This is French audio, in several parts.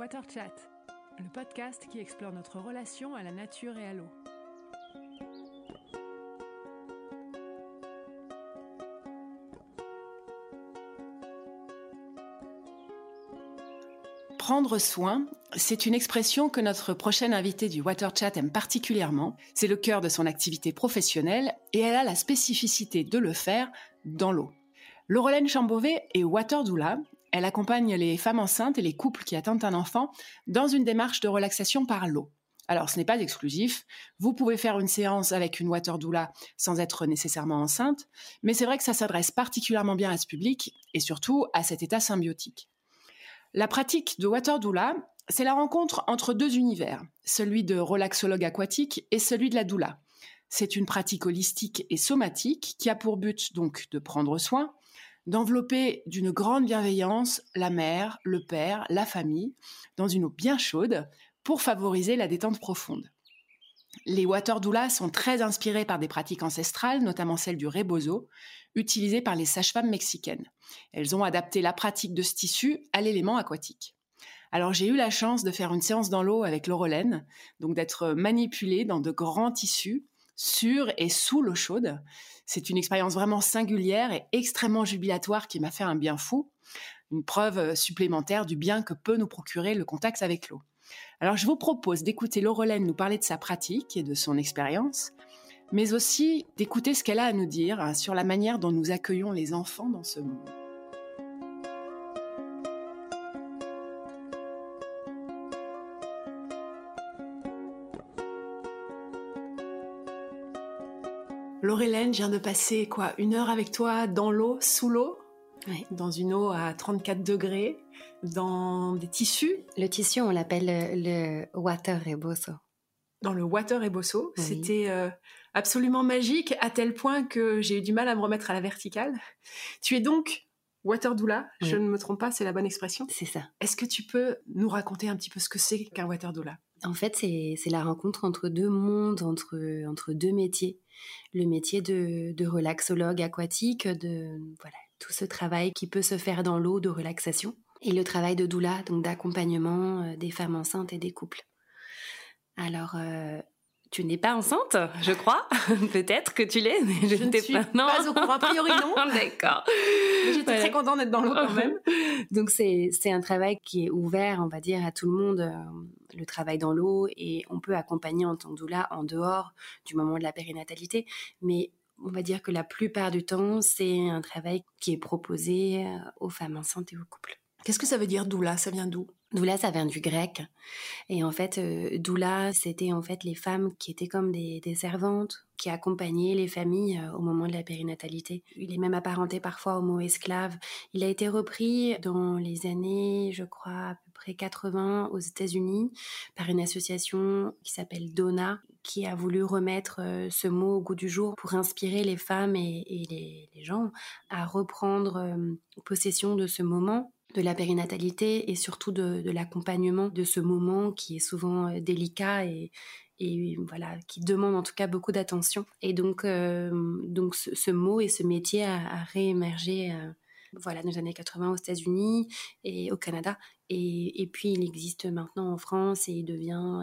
Water Chat, le podcast qui explore notre relation à la nature et à l'eau. Prendre soin, c'est une expression que notre prochaine invitée du Water Chat aime particulièrement. C'est le cœur de son activité professionnelle et elle a la spécificité de le faire dans l'eau. Laurelène Chambové est water doula. Elle accompagne les femmes enceintes et les couples qui attendent un enfant dans une démarche de relaxation par l'eau. Alors, ce n'est pas exclusif. Vous pouvez faire une séance avec une water doula sans être nécessairement enceinte, mais c'est vrai que ça s'adresse particulièrement bien à ce public et surtout à cet état symbiotique. La pratique de water doula, c'est la rencontre entre deux univers, celui de relaxologue aquatique et celui de la doula. C'est une pratique holistique et somatique qui a pour but donc de prendre soin, d'envelopper d'une grande bienveillance la mère, le père, la famille, dans une eau bien chaude, pour favoriser la détente profonde. Les water doulas sont très inspirés par des pratiques ancestrales, notamment celle du rebozo, utilisée par les sages-femmes mexicaines. Elles ont adapté la pratique de ce tissu à l'élément aquatique. Alors j'ai eu la chance de faire une séance dans l'eau avec Laurelène, donc d'être manipulée dans de grands tissus sur et sous l'eau chaude. C'est une expérience vraiment singulière et extrêmement jubilatoire qui m'a fait un bien fou, une preuve supplémentaire du bien que peut nous procurer le contact avec l'eau. Alors je vous propose d'écouter Laurelène nous parler de sa pratique et de son expérience, mais aussi d'écouter ce qu'elle a à nous dire hein, sur la manière dont nous accueillons les enfants dans ce monde. Laurelène, je viens de passer quoi Une heure avec toi dans l'eau, sous l'eau Dans une eau à 34 degrés, dans des tissus Le tissu, on l'appelle le, water reboso. Dans le water reboso. C'était euh, absolument magique, à tel point que j'ai eu du mal à me remettre à la verticale. Tu es donc water doula, je ne me trompe pas, c'est la bonne expression C'est ça. Est-ce que tu peux nous raconter un petit peu ce que c'est qu'un water doula en fait, c'est la rencontre entre deux mondes, entre, entre deux métiers. Le métier de, de relaxologue aquatique, de voilà, tout ce travail qui peut se faire dans l'eau de relaxation, et le travail de doula, donc d'accompagnement euh, des femmes enceintes et des couples. Alors, euh, tu n'es pas enceinte, je crois. Peut-être que tu l'es, mais je, ne suis pas, non. pas au courant. A priori, non. D'accord. J'étais très contente d'être dans l'eau quand même. Donc, c'est, c'est un travail qui est ouvert, on va dire, à tout le monde, euh, le travail dans l'eau. Et on peut accompagner en tant que doula en dehors du moment de la périnatalité. Mais on va dire que la plupart du temps, c'est un travail qui est proposé euh, aux femmes enceintes et aux couples. Qu'est-ce que ça veut dire doula? Ça vient d'où? Doula, ça vient du grec. Et en fait, euh, doula, c'était en fait les femmes qui étaient comme des, servantes, qui accompagnaient les familles euh, au moment de la périnatalité. Il est même apparenté parfois au mot esclave. Il a été repris dans les années, je crois, à peu près 80 aux États-Unis par une association qui s'appelle Donna, qui a voulu remettre euh, ce mot au goût du jour pour inspirer les femmes et, les, les, gens à reprendre possession de ce moment de la périnatalité et surtout de, l'accompagnement de ce moment qui est souvent euh, délicat et, voilà qui demande en tout cas beaucoup d'attention. Et donc euh, donc ce, mot et ce métier a, réémergé euh, voilà dans les années 80 aux États-Unis et au Canada et, puis il existe maintenant en France et il devient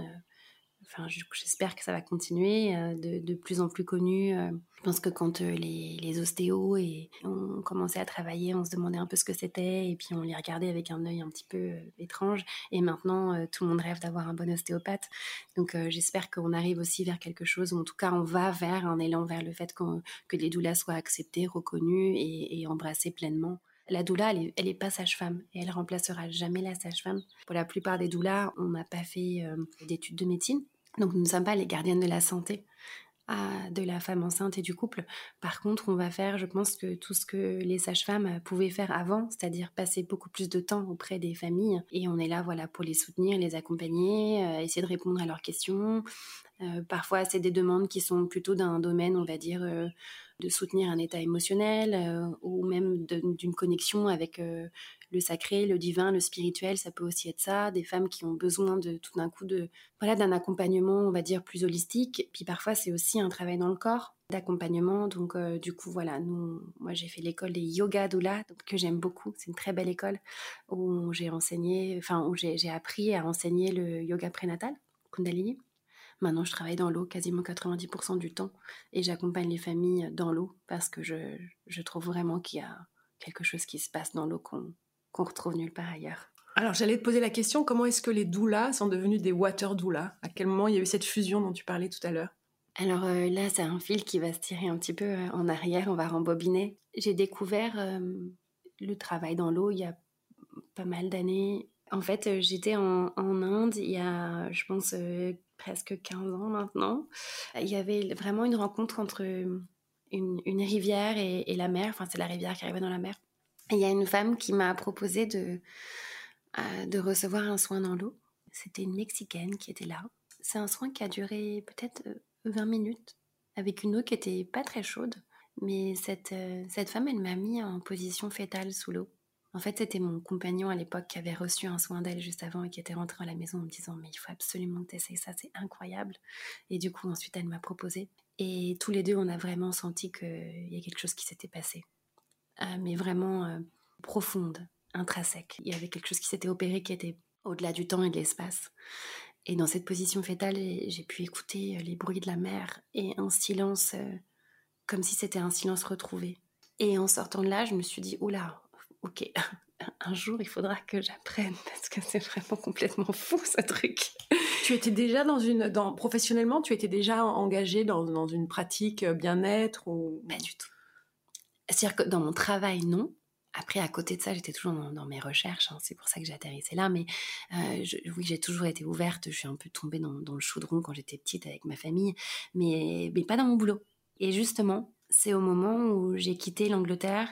enfin, j'espère que ça va continuer, euh, de, plus en plus connu. Euh. Je pense que quand euh, les, ostéos ont commencé à travailler, on se demandait un peu ce que c'était et puis on les regardait avec un œil un petit peu étrange. Et maintenant, tout le monde rêve d'avoir un bon ostéopathe. Donc j'espère qu'on arrive aussi vers quelque chose, ou en tout cas on va vers un élan vers le fait que les doulas soient acceptées, reconnues et, embrassées pleinement. La doula, elle est, pas sage-femme et elle remplacera jamais la sage-femme. Pour la plupart des doulas, on n'a pas fait d'études de médecine. Donc nous ne sommes pas les gardiennes de la santé de la femme enceinte et du couple. Par contre, on va faire, je pense que tout ce que les sages-femmes pouvaient faire avant, c'est-à-dire passer beaucoup plus de temps auprès des familles. Et on est là, voilà, pour les soutenir, les accompagner, euh, essayer de répondre à leurs questions. Euh, parfois, c'est des demandes qui sont plutôt d'un domaine, on va dire, euh, de soutenir un état émotionnel ou même d'une connexion avec le sacré, le divin, le spirituel, ça peut aussi être ça. Des femmes qui ont besoin de tout d'un coup de voilà d'un accompagnement, on va dire plus holistique. Puis parfois c'est aussi un travail dans le corps. d'accompagnement. Donc, euh, du coup, voilà, moi, j'ai fait l'école des yoga doula, que j'aime beaucoup. C'est une très belle école où j'ai enseigné, enfin, où j'ai appris à enseigner le yoga prénatal, Kundalini. Maintenant, je travaille dans l'eau quasiment 90% du temps et j'accompagne les familles dans l'eau parce que je, je trouve vraiment qu'il y a quelque chose qui se passe dans l'eau qu'on qu'on retrouve nulle part ailleurs. Alors, j'allais te poser la question, comment est-ce que les doulas sont devenus des water doulas? À quel moment il y a eu cette fusion dont tu parlais tout à l'heure? Alors euh, là, c'est un fil qui va se tirer un petit peu euh, en arrière, on va rembobiner. J'ai découvert euh, le travail dans l'eau il y a pas mal d'années. En fait, j'étais en, Inde il y a, je pense, presque 15 ans maintenant. Il y avait vraiment une rencontre entre une, rivière et, la mer. Enfin, c'est la rivière qui arrivait dans la mer. Il y a une femme qui m'a proposé de, de recevoir un soin dans l'eau. C'était une Mexicaine qui était là. C'est un soin qui a duré peut-être 20 minutes avec une eau qui était pas très chaude. Mais cette, euh, cette femme, elle m'a mis en position fétale sous l'eau. En fait, c'était mon compagnon à l'époque qui avait reçu un soin d'elle juste avant et qui était rentré à la maison en me disant Mais il faut absolument que tu ça, c'est incroyable. Et du coup, ensuite, elle m'a proposé. Et tous les deux, on a vraiment senti qu'il y a quelque chose qui s'était passé. Euh, mais vraiment euh, profonde, intrinsèque. Il y avait quelque chose qui s'était opéré qui était au-delà du temps et de l'espace. Et dans cette position fétale, j'ai pu écouter euh, les bruits de la mer et un silence euh, comme si c'était un silence retrouvé. Et en sortant de là, je me suis dit, oula, ok, un jour il faudra que j'apprenne parce que c'est vraiment complètement fou ce truc. Tu étais déjà dans une, dans, professionnellement, tu étais déjà engagée dans, dans une pratique euh, bien-être ou? Pas du tout. C'est-à-dire que dans mon travail, non. Après, à côté de ça, j'étais toujours dans, mes recherches. Hein, c'est pour ça que j'ai atterrissé là. Mais euh, oui, j'ai toujours été ouverte. Je suis un peu tombée dans, le chaudron quand j'étais petite avec ma famille, mais, mais pas dans mon boulot. Et justement, c'est au moment où j'ai quitté l'Angleterre,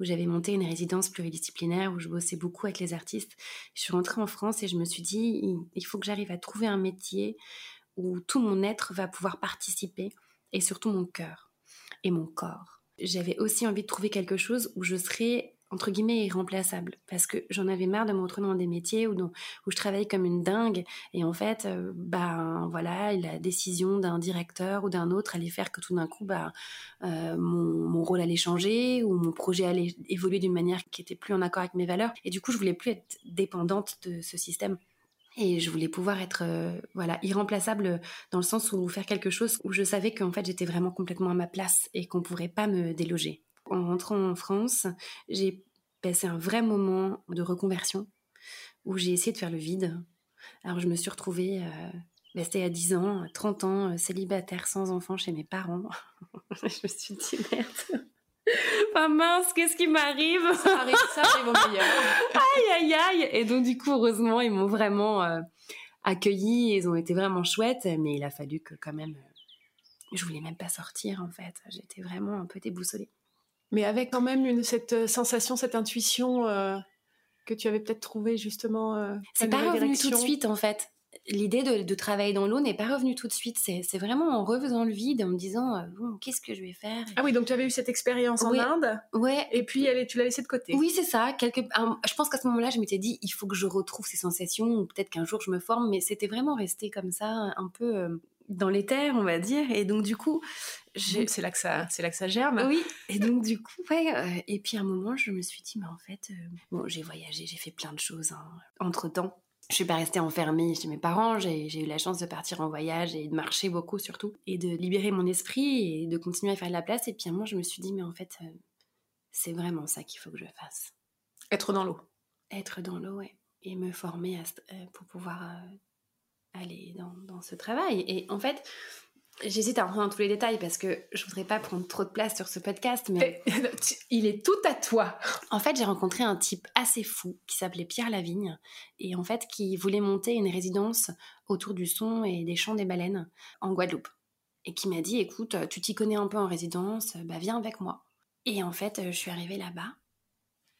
où j'avais monté une résidence pluridisciplinaire, où je bossais beaucoup avec les artistes. Je suis rentrée en France et je me suis dit, il faut que j'arrive à trouver un métier où tout mon être va pouvoir participer, et surtout mon cœur et mon corps. J'avais aussi envie de trouver quelque chose où je serais entre guillemets irremplaçable. Parce que j'en avais marre de me retrouver dans des métiers où, je travaillais comme une dingue. Et en fait euh, bah voilà la décision d'un directeur ou d'un autre allait faire que tout d'un coup bah euh, mon, mon, rôle allait changer ou mon projet allait évoluer d'une manière qui était plus en accord avec mes valeurs. Et du coup je voulais plus être dépendante de ce système. Et je voulais pouvoir être euh, voilà irremplaçable dans le sens où faire quelque chose où je savais qu'en fait j'étais vraiment complètement à ma place et qu'on pourrait pas me déloger en rentrant en France, j'ai passé un vrai moment de reconversion où j'ai essayé de faire le vide. Alors je me suis retrouvée, euh, c'était à 10 ans, 30 ans, euh, célibataire, sans enfant chez mes parents. je me suis dit merde. Pas mince, qu'est-ce qui m'arrive? Ça arrive, ça arrive au meilleur. aïe, aïe, aïe. Et donc, du coup, heureusement, ils m'ont vraiment euh, accueilli. Ils ont été vraiment chouettes. Mais il a fallu que, quand même, je voulais même pas sortir, en fait. J'étais vraiment un peu déboussolée mais avec quand même une, cette euh, sensation, cette intuition euh, que tu avais peut-être trouvée justement. Euh, c'est pas revenu tout de suite en fait. L'idée de, travailler dans l'eau n'est pas revenue tout de suite. C'est vraiment en refaisant le vide, en me disant qu'est-ce que je vais faire? Ah oui, donc tu avais eu cette expérience en Inde. Ouais. Et puis elle, tu l'as laissée de côté. Oui, c'est ça. Quelque... Je pense qu'à ce moment-là, je m'étais dit il faut que je retrouve ces sensations, ou peut-être qu'un jour je me forme, mais c'était vraiment resté comme ça, un peu dans les terres, on va dire. Et donc, du coup, c'est là que ça, c'est là que ça germe. Oui. Et donc, du coup, ouais. Euh, et puis, à un moment, je me suis dit, mais en fait, euh, bon, j'ai voyagé, j'ai fait plein de choses hein. entre temps. Je suis pas restée enfermée chez mes parents. J'ai eu la chance de partir en voyage et de marcher beaucoup surtout, et de libérer mon esprit et de continuer à faire de la place. Et puis, à un moment, je me suis dit, mais en fait, euh, c'est vraiment ça qu'il faut que je fasse. Être dans l'eau. Être dans l'eau, ouais. Et me former pour pouvoir aller dans, ce travail. Et en fait, j'hésite à rentrer dans tous les détails parce que je voudrais pas prendre trop de place sur ce podcast, mais il est tout à toi. En fait, j'ai rencontré un type assez fou qui s'appelait Pierre Lavigne et en fait qui voulait monter une résidence autour du son et des chants des baleines en Guadeloupe et qui m'a dit écoute, tu t'y connais un peu en résidence, bah viens avec moi. Et en fait, je suis arrivée là-bas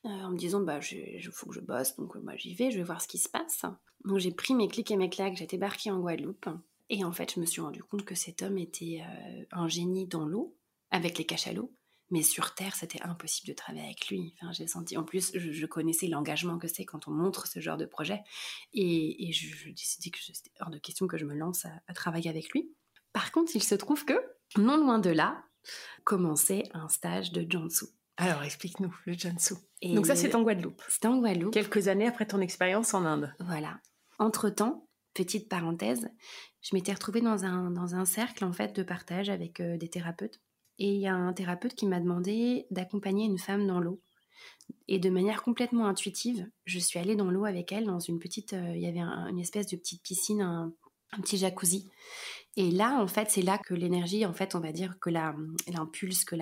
euh, en me disant bah il faut que je bosse donc moi j'y vais, je vais voir ce qui se passe. Donc j'ai pris mes clics et mes claques, j'ai débarqué en Guadeloupe. Et en fait, je me suis rendu compte que cet homme était euh, un génie dans l'eau, avec les cachalots. Mais sur Terre, c'était impossible de travailler avec lui. J'ai senti. En plus, je, connaissais l'engagement que c'est quand on montre ce genre de projet. Et, je, je décidais que c'était hors de question que je me lance à, travailler avec lui. Par contre, il se trouve que, non loin de là, commencer un stage de Jansu. Alors, explique-nous le Jansu. Donc ça, c'est en Guadeloupe. C'est en Guadeloupe. Quelques années après ton expérience en Inde. Voilà. Entre-temps, petite parenthèse, je m'étais retrouvée dans un, dans un cercle en fait de partage avec euh, des thérapeutes. Et il y a un thérapeute qui m'a demandé d'accompagner une femme dans l'eau. Et de manière complètement intuitive, je suis allée dans l'eau avec elle, dans une petite, euh, il y avait une espèce de petite piscine, un, petit jacuzzi. Et là, en fait, c'est là que l'énergie, en fait, on va dire que l'impulse, que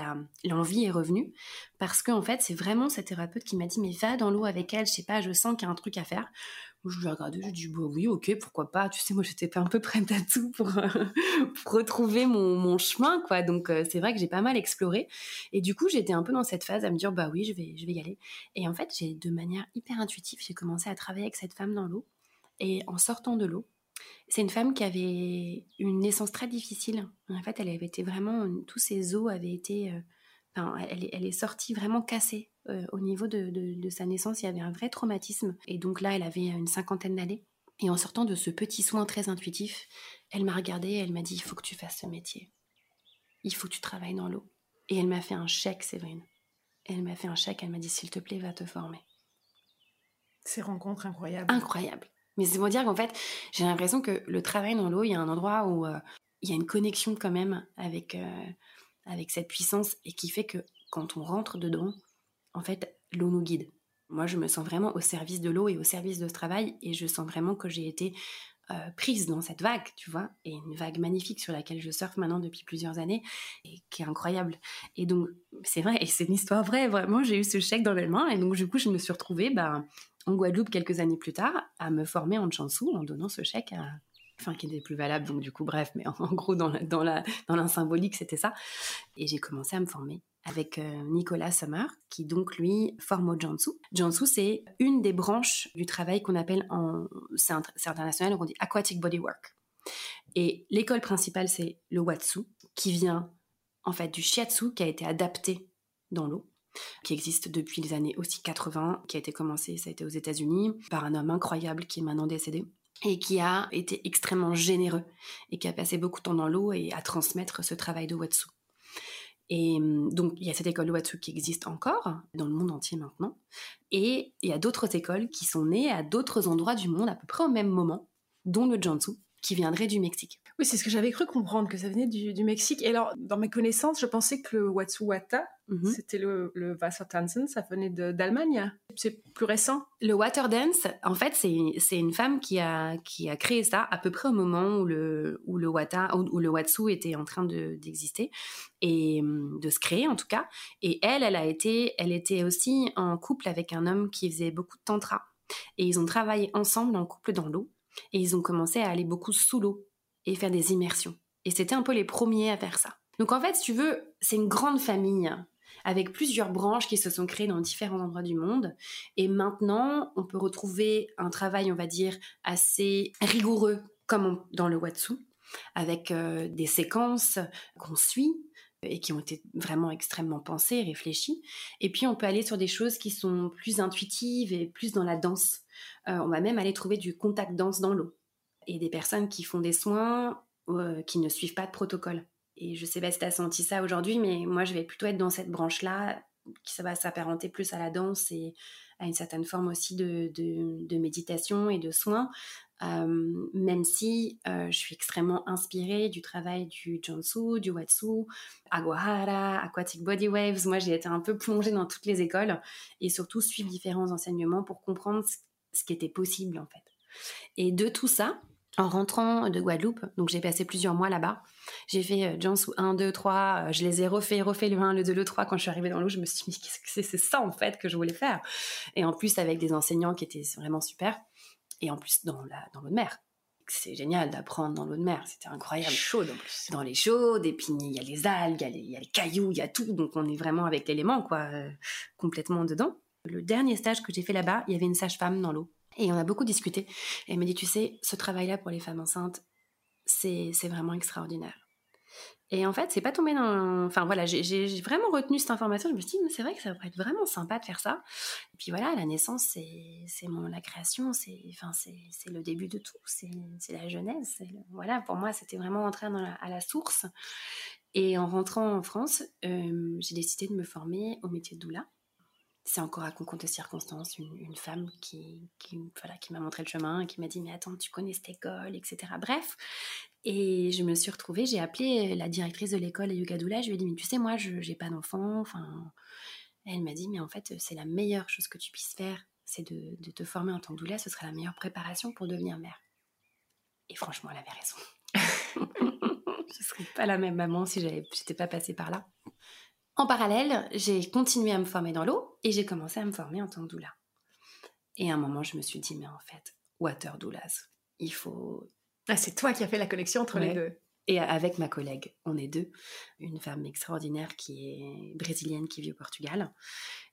l'envie est revenue. Parce que, en fait, c'est vraiment cette thérapeute qui m'a dit, mais va dans l'eau avec elle, je sais pas, je sens qu'il y a un truc à faire. Je lui ai regardé, je lui ai dit, bah oui, ok, pourquoi pas. Tu sais, moi, j'étais un peu prête à tout pour, retrouver mon, chemin, quoi. Donc, euh, c'est vrai que j'ai pas mal exploré. Et du coup, j'étais un peu dans cette phase à me dire, bah oui, je vais, je vais y aller. Et en fait, j'ai, de manière hyper intuitive, j'ai commencé à travailler avec cette femme dans l'eau. Et en sortant de l'eau, c'est une femme qui avait une naissance très difficile. En fait, elle avait été vraiment, tous ses os avaient été, euh, enfin, elle, elle, est sortie vraiment cassée euh, au niveau de, sa naissance, il y avait un vrai traumatisme. Et donc là, elle avait une cinquantaine d'années. Et en sortant de ce petit soin très intuitif, elle m'a regardée et elle m'a dit il faut que tu fasses ce métier. Il faut que tu travailles dans l'eau. Et elle m'a fait un chèque, Séverine. Elle m'a fait un chèque, elle m'a dit s'il te plaît, va te former. Ces rencontres incroyables. Incroyables. Mais c'est pour dire qu'en fait, j'ai l'impression que le travail dans l'eau, il y a un endroit où euh, il y a une connexion quand même avec, euh, avec cette puissance et qui fait que quand on rentre dedans, en fait, l'eau nous guide. Moi, je me sens vraiment au service de l'eau et au service de ce travail et je sens vraiment que j'ai été euh, prise dans cette vague, tu vois, et une vague magnifique sur laquelle je surfe maintenant depuis plusieurs années et qui est incroyable. Et donc, c'est vrai, et c'est une histoire vraie, vraiment, j'ai eu ce chèque dans les mains et donc, du coup, je me suis retrouvée bah, en Guadeloupe quelques années plus tard à me former en chansou en donnant ce chèque enfin qui n'était plus valable donc du coup bref mais en, gros dans la, dans la dans la symbolique c'était ça et j'ai commencé à me former avec euh, Nicolas Sommer, qui donc lui forme au Jansu. Jansu, c'est une des branches du travail qu'on appelle en, c'est international, on dit aquatic bodywork. Et l'école principale, c'est le Watsu, qui vient en fait du Shiatsu, qui a été adapté dans l'eau qui existe depuis les années aussi 80, qui a été commencé, ça a été aux États-Unis, par un homme incroyable qui est maintenant décédé et qui a été extrêmement généreux et qui a passé beaucoup de temps dans l'eau et à transmettre ce travail de Watsu. Et hum, donc, il y a cette école Watsu qui existe encore dans le monde entier maintenant. Et il y a d'autres écoles qui sont nées à d'autres endroits du monde à peu près au même moment, dont le Jansu, qui viendrait du Mexique. Oui, c'est ce que j'avais cru comprendre, que ça venait du, Mexique. Et alors, dans mes connaissances, je pensais que le Watsuwata, mhm. c'était le, le Wassertanzen, ça venait d'Allemagne. C'est plus récent. Le Water Dance, en fait, c'est une femme qui a, qui a créé ça à peu près au moment où le, où le, Wata, où, le Watsu était en train d'exister, et hum, de se créer en tout cas. Et elle, elle, a été, elle était aussi en couple avec un homme qui faisait beaucoup de tantra. Et ils ont travaillé ensemble en couple dans l'eau. Et ils ont commencé à aller beaucoup sous l'eau et faire des immersions. Et c'était un peu les premiers à faire ça. Donc en fait, si tu veux, c'est une grande famille avec plusieurs branches qui se sont créées dans différents endroits du monde. Et maintenant, on peut retrouver un travail, on va dire, assez rigoureux, comme dans le Watsu, avec euh, des séquences qu'on suit et qui ont été vraiment extrêmement pensées, réfléchies. Et puis, on peut aller sur des choses qui sont plus intuitives et plus dans la danse. Euh, on va même aller trouver du contact danse dans l'eau et des personnes qui font des soins euh, qui ne suivent pas de protocole. Et je sais pas si tu as senti ça aujourd'hui, mais moi je vais plutôt être dans cette branche-là, qui ça va s'apparenter plus à la danse et à une certaine forme aussi de, de, méditation et de soins, euh, même si je suis extrêmement inspirée du travail du Jansu, du Watsu, Aguahara, Aquatic Body Waves. Moi, j'ai été un peu plongée dans toutes les écoles et surtout suivre différents enseignements pour comprendre ce qui était possible en fait. Et de tout ça, en rentrant de Guadeloupe, donc j'ai passé plusieurs mois là-bas. J'ai fait euh, Jansu 1, 2, 3, je les ai refait, refait le 1, le 2, le 3. Quand je suis arrivée dans l'eau, je me suis dit, qu'est-ce que c'est C'est ça en fait que je voulais faire? Et en plus, avec des enseignants qui étaient vraiment super. Et en plus, dans, la, dans l'eau de mer. C'est génial d'apprendre dans l'eau de mer, c'était incroyable. Chaude en plus. Dans les chaudes, et puis il y a les algues, il y, a les cailloux, il y a tout. Donc on est vraiment avec l'élément, quoi, euh, complètement dedans. Le dernier stage que j'ai fait là-bas, il y avait une sage-femme dans l'eau. Et on a beaucoup discuté. Et elle m'a dit, tu sais, ce travail-là pour les femmes enceintes, c'est vraiment extraordinaire. Et en fait, c'est pas tombé dans. Enfin voilà, j'ai vraiment retenu cette information. Je me suis dit, c'est vrai que ça pourrait être vraiment sympa de faire ça. Et puis voilà, la naissance, c'est la création, c'est le début de tout, c'est la jeunesse. voilà, pour moi, c'était vraiment entrer à la source. Et en rentrant en France, j'ai décidé de me former au métier de doula c'est encore à concours de circonstances une, femme qui, voilà, qui m'a montré le chemin, qui m'a dit mais attends tu connais cette école, etc. Bref, et je me suis retrouvée, j'ai appelé la directrice de l'école à Yugadoula, je lui ai dit mais tu sais moi je n'ai pas d'enfant, enfin elle m'a dit mais en fait c'est la meilleure chose que tu puisses faire, c'est de, te former en tant que doula, ce sera la meilleure préparation pour devenir mère. Et franchement elle avait raison. je serais pas la même maman si j'étais pas passée par là. En parallèle, j'ai continué à me former dans l'eau et j'ai commencé à me former en tant que doula. Et à un moment, je me suis dit, mais en fait, water doulas, il faut... Ah, c'est toi qui as fait la connexion entre les deux. Et avec ma collègue, on est deux, une femme extraordinaire qui est brésilienne, qui vit au Portugal.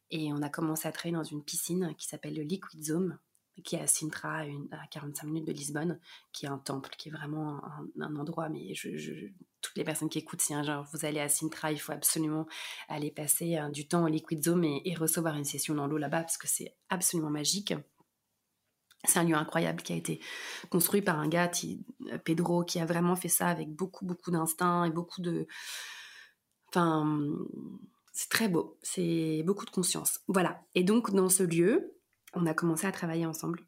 Et on a commencé à travailler dans une piscine qui s'appelle le Liquid Zone, qui est à Sintra, à, 45 minutes de Lisbonne, qui est un temple, qui est vraiment un, endroit, mais toutes les personnes qui écoutent, si vous allez à Sintra, il faut absolument aller passer euh, du temps au Liquid Zone et, recevoir une session dans l'eau là-bas, parce que c'est absolument magique. C'est un lieu incroyable qui a été construit par un gars, euh, Pedro, qui a vraiment fait ça avec beaucoup, beaucoup d'instinct et beaucoup de... Enfin, c'est très beau, c'est beaucoup de conscience. Voilà. Et donc, dans ce lieu, on a commencé à travailler ensemble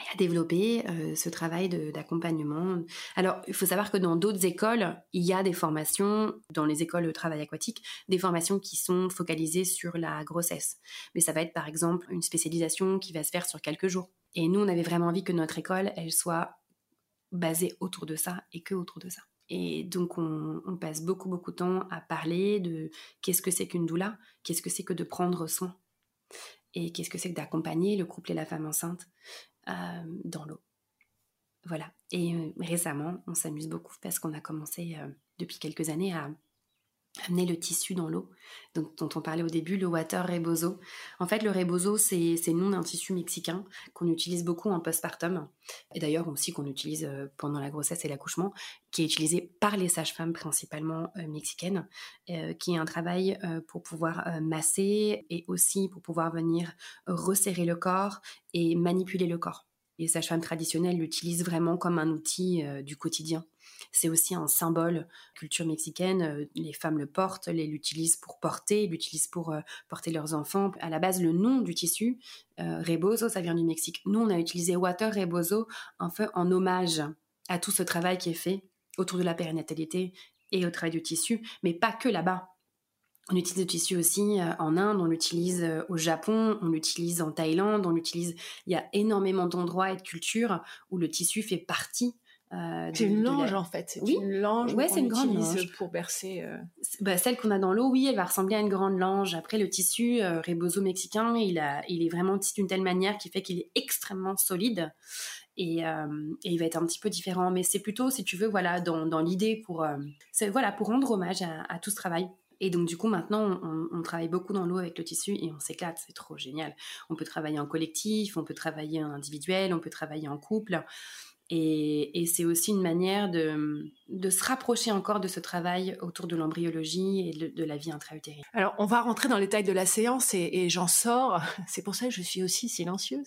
et à développer euh, ce travail d'accompagnement. Alors, il faut savoir que dans d'autres écoles, il y a des formations, dans les écoles de travail aquatique, des formations qui sont focalisées sur la grossesse. Mais ça va être par exemple une spécialisation qui va se faire sur quelques jours. Et nous, on avait vraiment envie que notre école, elle soit basée autour de ça et que autour de ça. Et donc, on, on passe beaucoup, beaucoup de temps à parler de qu'est-ce que c'est qu'une doula, qu'est-ce que c'est que de prendre soin et qu'est-ce que c'est que d'accompagner le couple et la femme enceinte euh, dans l'eau? Voilà. Et euh, récemment, on s'amuse beaucoup parce qu'on a commencé euh, depuis quelques années à amener le tissu dans l'eau, dont, on parlait au début, le water rebozo. En fait, le rebozo, c'est le nom d'un tissu mexicain qu'on utilise beaucoup en postpartum, et d'ailleurs aussi qu'on utilise euh, pendant la grossesse et l'accouchement, qui est utilisé par les sages-femmes principalement euh, mexicaines, euh, qui est un travail pour pouvoir masser et aussi pour pouvoir venir resserrer le corps et manipuler le corps. Les sages-femmes traditionnelles l'utilisent vraiment comme un outil du quotidien c'est aussi un symbole culture mexicaine. Euh, les femmes le portent, l'utilisent pour porter, l'utilisent pour euh, porter leurs enfants. À la base, le nom du tissu, euh, rebozo, ça vient du Mexique. Nous, on a utilisé water rebozo en fait en hommage à tout ce travail qui est fait autour de la périnatalité et au travail du tissu, mais pas que là-bas. On utilise le tissu aussi en Inde, on l'utilise au Japon, on l'utilise en Thaïlande, on l'utilise. Il y a énormément d'endroits et de cultures où le tissu fait partie euh, c'est une lange en fait. C'est une lange ouais, c'est une grande lange. pour bercer. Euh. Bah, celle qu'on a dans l'eau, oui, elle va ressembler à une grande lange. Après, le tissu euh, rebozo mexicain, il, a, il est vraiment tissu d'une telle manière qui fait qu'il est extrêmement solide et, il va être un petit peu différent. Mais c'est plutôt, si tu veux, voilà, dans, dans l'idée pour, voilà, pour rendre hommage à, tout ce travail. Et donc, du coup, maintenant, on, on travaille beaucoup dans l'eau avec le tissu et on s'éclate. C'est trop génial. On peut travailler en collectif, on peut travailler en individuel, on peut travailler en couple. Et, c'est aussi une manière de, se rapprocher encore de ce travail autour de l'embryologie et de, la vie intra-utérine. Alors, on va rentrer dans les détails de la séance et, et j'en sors. C'est pour ça que je suis aussi silencieuse.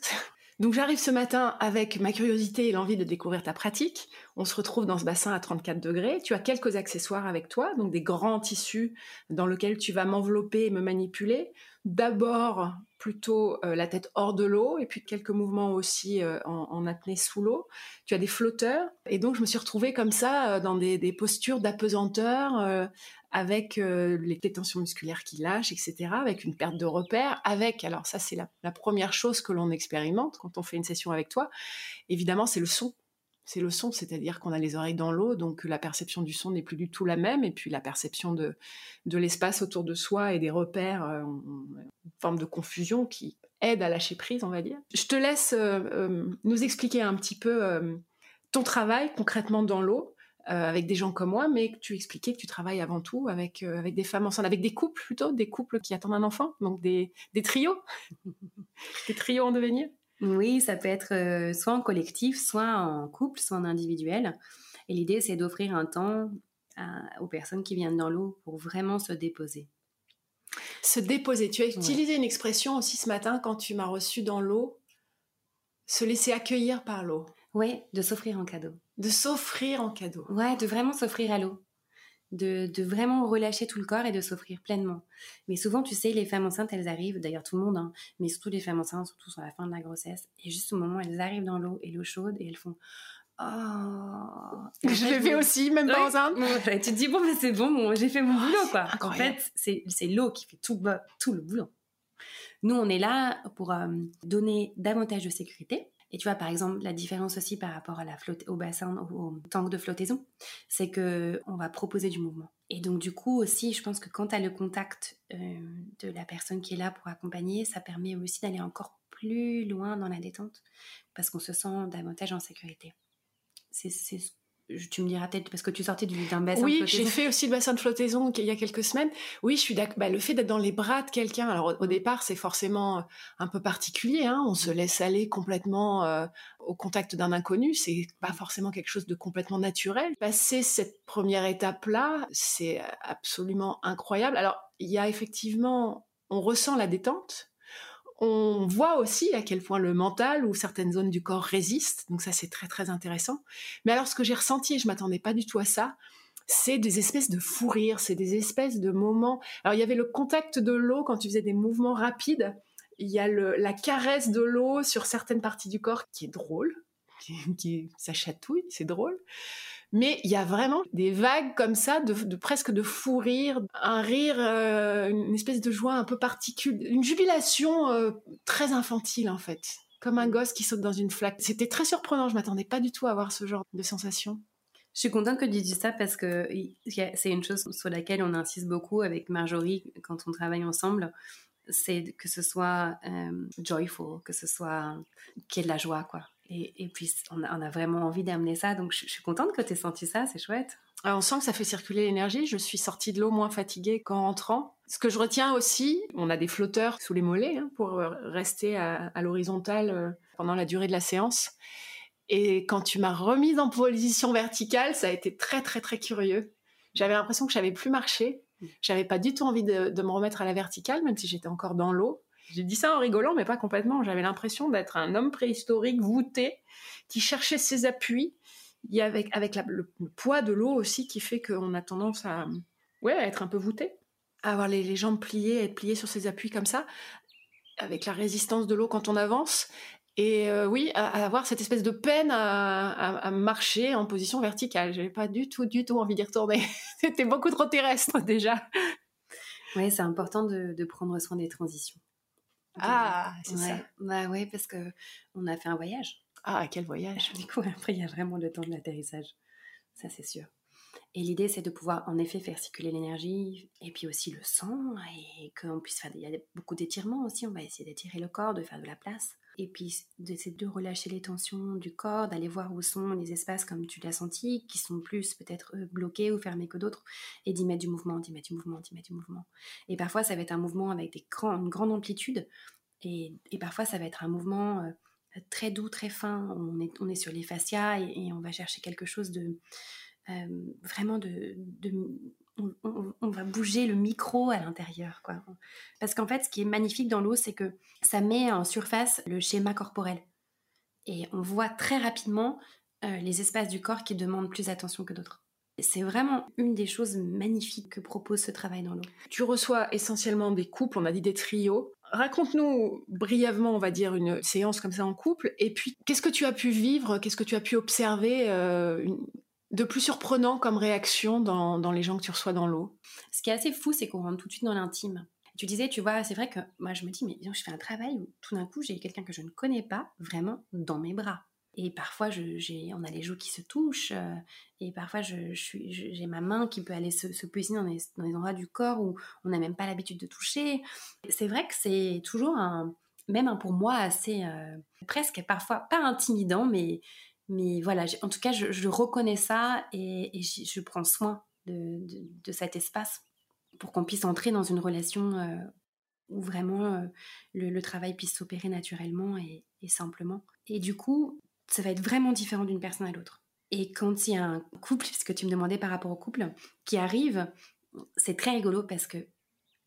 Donc j'arrive ce matin avec ma curiosité et l'envie de découvrir ta pratique. On se retrouve dans ce bassin à 34 degrés. Tu as quelques accessoires avec toi, donc des grands tissus dans lesquels tu vas m'envelopper et me manipuler. D'abord plutôt euh, la tête hors de l'eau et puis quelques mouvements aussi euh, en, apnée sous l'eau. Tu as des flotteurs et donc je me suis retrouvée comme ça euh, dans des, des postures d'apesanteur avec euh, les tensions musculaires qui lâchent, etc., avec une perte de repère, avec, alors ça c'est la, première chose que l'on expérimente quand on fait une session avec toi, évidemment c'est le son. C'est le son, c'est-à-dire qu'on a les oreilles dans l'eau, donc la perception du son n'est plus du tout la même, et puis la perception de, de l'espace autour de soi et des repères, euh, une forme de confusion qui aide à lâcher prise, on va dire. Je te laisse euh, nous expliquer un petit peu ton travail concrètement dans l'eau, euh, avec des gens comme moi, mais que tu expliquais que tu travailles avant tout avec, euh, avec des femmes enceintes, avec des couples plutôt, des couples qui attendent un enfant, donc des, des trios, des trios en devenir. Oui, ça peut être euh, soit en collectif, soit en couple, soit en individuel. Et l'idée, c'est d'offrir un temps aux personnes qui viennent dans l'eau pour vraiment se déposer. Se déposer. Tu as utilisé une expression aussi ce matin quand tu m'as reçu dans l'eau, se laisser accueillir par l'eau. Oui, de s'offrir en cadeau. De s'offrir en cadeau. Ouais, de vraiment s'offrir à l'eau. de, vraiment relâcher tout le corps et de s'offrir pleinement. Mais souvent, tu sais, les femmes enceintes, elles arrivent, d'ailleurs tout le monde, hein, mais surtout les femmes enceintes, surtout sur la fin de la grossesse, et juste au moment où elles arrivent dans l'eau et l'eau chaude, et elles font Oh. Je l'ai fait aussi, même pas enceinte. tu te dis, bon, bah, c'est bon, j'ai fait mon boulot, quoi. En fait, c'est l'eau qui fait tout, tout le boulot. Nous, on est là pour euh, donner davantage de sécurité, et tu vois, par exemple, la différence aussi par rapport à la flotte, au bassin, au, tank de flottaison, c'est que on va proposer du mouvement. Et donc, du coup, aussi, je pense que quand tu as le contact euh, de la personne qui est là pour accompagner, ça permet aussi d'aller encore plus loin dans la détente parce qu'on se sent davantage en sécurité. Tu me diras peut-être parce que tu sortais d'un bassin oui, de flottaison. Oui, j'ai fait aussi le bassin de flottaison il y a quelques semaines. Oui, je suis d'accord. Bah, le fait d'être dans les bras de quelqu'un, alors au, départ, c'est forcément euh, un peu particulier. Hein. on se mm. laisse aller complètement euh, au contact d'un inconnu. C'est pas forcément quelque chose de complètement naturel. Passer cette première étape-là, c'est absolument incroyable. Alors, il y a effectivement, on ressent la détente on voit aussi à quel point le mental ou certaines zones du corps résistent, donc ça c'est très très intéressant. Mais alors ce que j'ai ressenti, et je m'attendais pas du tout à ça, c'est des espèces de fou rire, c'est des espèces de moments. Alors il y avait le contact de l'eau quand tu faisais des mouvements rapides, il y a la caresse de l'eau sur certaines parties du corps qui est drôle, qui ça chatouille, c'est drôle. Mais il y a vraiment des vagues comme ça, de, presque de fou rire, un rire, euh, une espèce de joie un peu particulière, une jubilation euh, très infantile en fait, comme un gosse qui saute dans une flaque. C'était très surprenant, je m'attendais pas du tout à avoir ce genre de sensation. Je suis contente que tu dises ça parce que c'est une chose sur laquelle on insiste beaucoup avec Marjorie quand on travaille ensemble c'est que ce soit euh, joyful, que ce soit qu'il y ait de la joie, quoi. Et, puis, on a, vraiment envie d'amener ça. Donc, je, suis contente que tu aies senti ça, c'est chouette. Ah, on sent que ça fait circuler l'énergie. Je suis sortie de l'eau moins fatiguée qu'en rentrant. Ce que je retiens aussi, on a des flotteurs sous les mollets hein, pour euh, rester à, l'horizontale euh, pendant la durée de la séance. Et quand tu m'as remise en position verticale, ça a été très, très, très curieux. J'avais l'impression que j'avais plus marché. J'avais pas du tout envie de, de, me remettre à la verticale, même si j'étais encore dans l'eau. J'ai dit ça en rigolant, mais pas complètement. J'avais l'impression d'être un homme préhistorique voûté qui cherchait ses appuis. Il y avec, avec le, poids de l'eau aussi qui fait qu'on a tendance à, ouais, à être un peu voûté, à avoir les, jambes pliées, à être plié sur ses appuis comme ça, avec la résistance de l'eau quand on avance. Et euh, oui, à, avoir cette espèce de peine à, marcher en position verticale. J'avais pas du tout, du tout envie d'y retourner. C'était beaucoup trop terrestre déjà. Oui, c'est important de, prendre soin des transitions. Ah, c'est ça. Bah ouais, parce que on a fait un voyage. Ah, quel voyage Du coup, après, il y a vraiment le temps de l'atterrissage. Ça, c'est sûr. Et l'idée, c'est de pouvoir en effet faire circuler l'énergie et puis aussi le sang et qu'on puisse faire. Il y a beaucoup d'étirements aussi. On va essayer d'étirer le corps, de faire de la place. Et puis de relâcher les tensions du corps, d'aller voir où sont les espaces comme tu l'as senti, qui sont plus peut-être euh, bloqués ou fermés que d'autres, et d'y mettre du mouvement, d'y mettre du mouvement, d'y mettre du mouvement. Et parfois, ça va être un mouvement avec des une grande amplitude, et, et, parfois, ça va être un mouvement euh, très doux, très fin. On est, on sur les fascias et, on va chercher quelque chose de euh, vraiment de on, va bouger le micro à l'intérieur. quoi. Parce qu'en fait, ce qui est magnifique dans l'eau, c'est que ça met en surface le schéma corporel. Et on voit très rapidement euh, les espaces du corps qui demandent plus attention que d'autres. C'est vraiment une des choses magnifiques que propose ce travail dans l'eau. Tu reçois essentiellement des couples, on a dit des trios. Raconte-nous brièvement, on va dire, une séance comme ça en couple. Et puis, qu'est-ce que tu as pu vivre Qu'est-ce que tu as pu observer euh, de plus surprenant comme réaction dans, les gens que tu reçois dans l'eau Ce qui est assez fou, c'est qu'on rentre tout de suite dans l'intime. Tu disais, tu vois, c'est vrai que moi je me dis, mais je fais un travail où tout d'un coup j'ai quelqu'un que je ne connais pas vraiment dans mes bras. Et parfois, on a les joues qui se touchent, euh, et parfois j'ai je, ma main qui peut aller se, se dans les, endroits du corps où on n'a même pas l'habitude de toucher. C'est vrai que c'est toujours un, même pour moi assez, euh, presque parfois pas intimidant, mais mais voilà, en tout cas, je, reconnais ça et, je prends soin de, cet espace pour qu'on puisse entrer dans une relation euh, où vraiment euh, le, travail puisse s'opérer naturellement et, simplement. Et du coup, ça va être vraiment différent d'une personne à l'autre. Et quand il y a un couple, puisque tu me demandais par rapport au couple, qui arrive, c'est très rigolo parce que,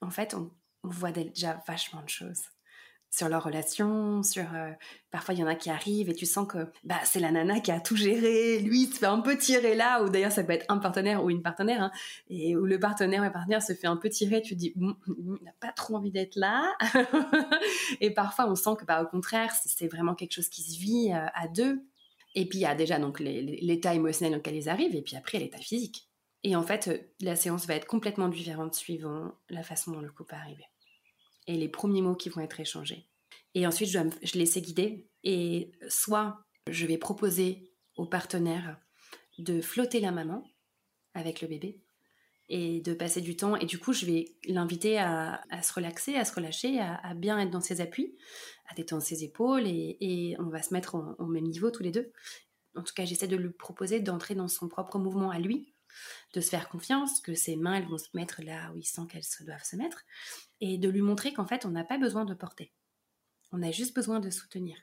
en fait, on, on voit déjà vachement de choses sur leur relation, sur euh, parfois il y en a qui arrivent et tu sens que bah c'est la nana qui a tout géré, lui il se fait un peu tirer là ou d'ailleurs ça peut être un partenaire ou une partenaire hein, et où le partenaire ou la partenaire se fait un peu tirer, tu te dis il n'a pas trop envie d'être là. Et parfois on sent que bah au contraire c'est vraiment quelque chose qui se vit euh, à deux. Et puis il y a déjà donc l'état émotionnel dans lequel ils arrivent et puis après l'état physique. Et en fait euh, la séance va être complètement différente suivant la façon dont le couple est arrivé et les premiers mots qui vont être échangés. Et ensuite, je laisser guider. Et soit je vais proposer au partenaire de flotter la maman avec le bébé et de passer du temps. Et du coup, je vais l'inviter à, se relaxer, à se relâcher, à, bien être dans ses appuis, à détendre ses épaules et, on va se mettre au même niveau tous les deux. En tout cas, j'essaie de lui proposer d'entrer dans son propre mouvement à lui de se faire confiance, que ses mains elles vont se mettre là où il sent qu'elles se doivent se mettre, et de lui montrer qu'en fait on n'a pas besoin de porter. On a juste besoin de soutenir.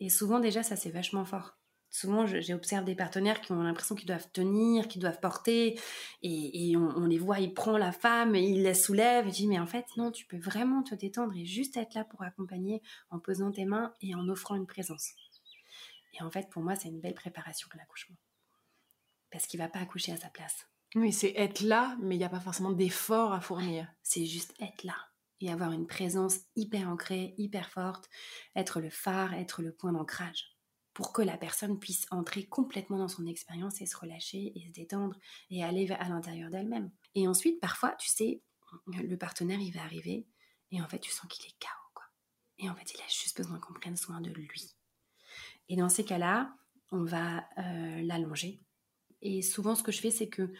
Et souvent déjà ça c'est vachement fort. Souvent j'observe des partenaires qui ont l'impression qu'ils doivent tenir, qu'ils doivent porter, et, on, les voit, ils prennent la femme, ils la soulèvent, et dis mais en fait non, tu peux vraiment te détendre et juste être là pour accompagner en posant tes mains et en offrant une présence. Et en fait pour moi c'est une belle préparation à l'accouchement parce qu'il va pas accoucher à sa place. Oui, c'est être là, mais il n'y a pas forcément d'effort à fournir. C'est juste être là et avoir une présence hyper ancrée, hyper forte, être le phare, être le point d'ancrage, pour que la personne puisse entrer complètement dans son expérience et se relâcher et se détendre et aller à l'intérieur d'elle-même. Et ensuite, parfois, tu sais, le partenaire, il va arriver et en fait, tu sens qu'il est KO, quoi. Et en fait, il a juste besoin qu'on prenne soin de lui. Et dans ces cas-là, on va euh, l'allonger et souvent, ce que je fais, c'est que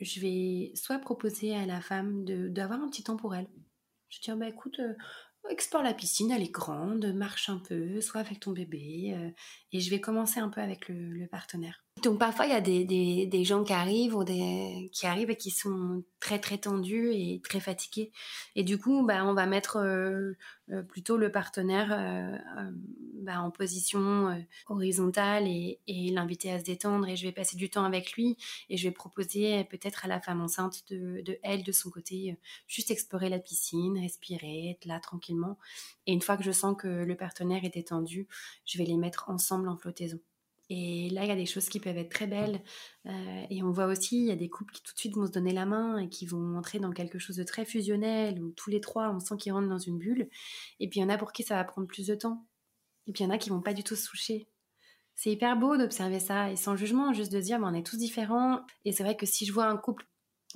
je vais soit proposer à la femme d'avoir un petit temps pour elle. Je dis, bah, écoute, euh, explore la piscine, elle est grande, marche un peu, soit avec ton bébé. Euh, et je vais commencer un peu avec le partenaire. Donc parfois il y a des, des, gens qui arrivent qui arrivent et qui sont très très tendus et très fatigués. Et du coup bah on va mettre euh, euh, plutôt le partenaire euh, bah, en position horizontale et, et l'inviter à se détendre. Et je vais passer du temps avec lui et je vais proposer peut-être à la femme enceinte de, de elle de son côté juste explorer la piscine respirer être là tranquillement. Et une fois que je sens que le partenaire est détendu je vais les mettre ensemble en flottaison et là, il y a des choses qui peuvent être très belles. Euh, et on voit aussi, il y a des couples qui tout de suite vont se donner la main et qui vont entrer dans quelque chose de très fusionnel, où tous les trois, on sent qu'ils rentrent dans une bulle. Et puis il y en a pour qui ça va prendre plus de temps. Et puis il y en a qui vont pas du tout se toucher. C'est hyper beau d'observer ça, et sans jugement, juste de dire, on est tous différents. Et c'est vrai que si je vois un couple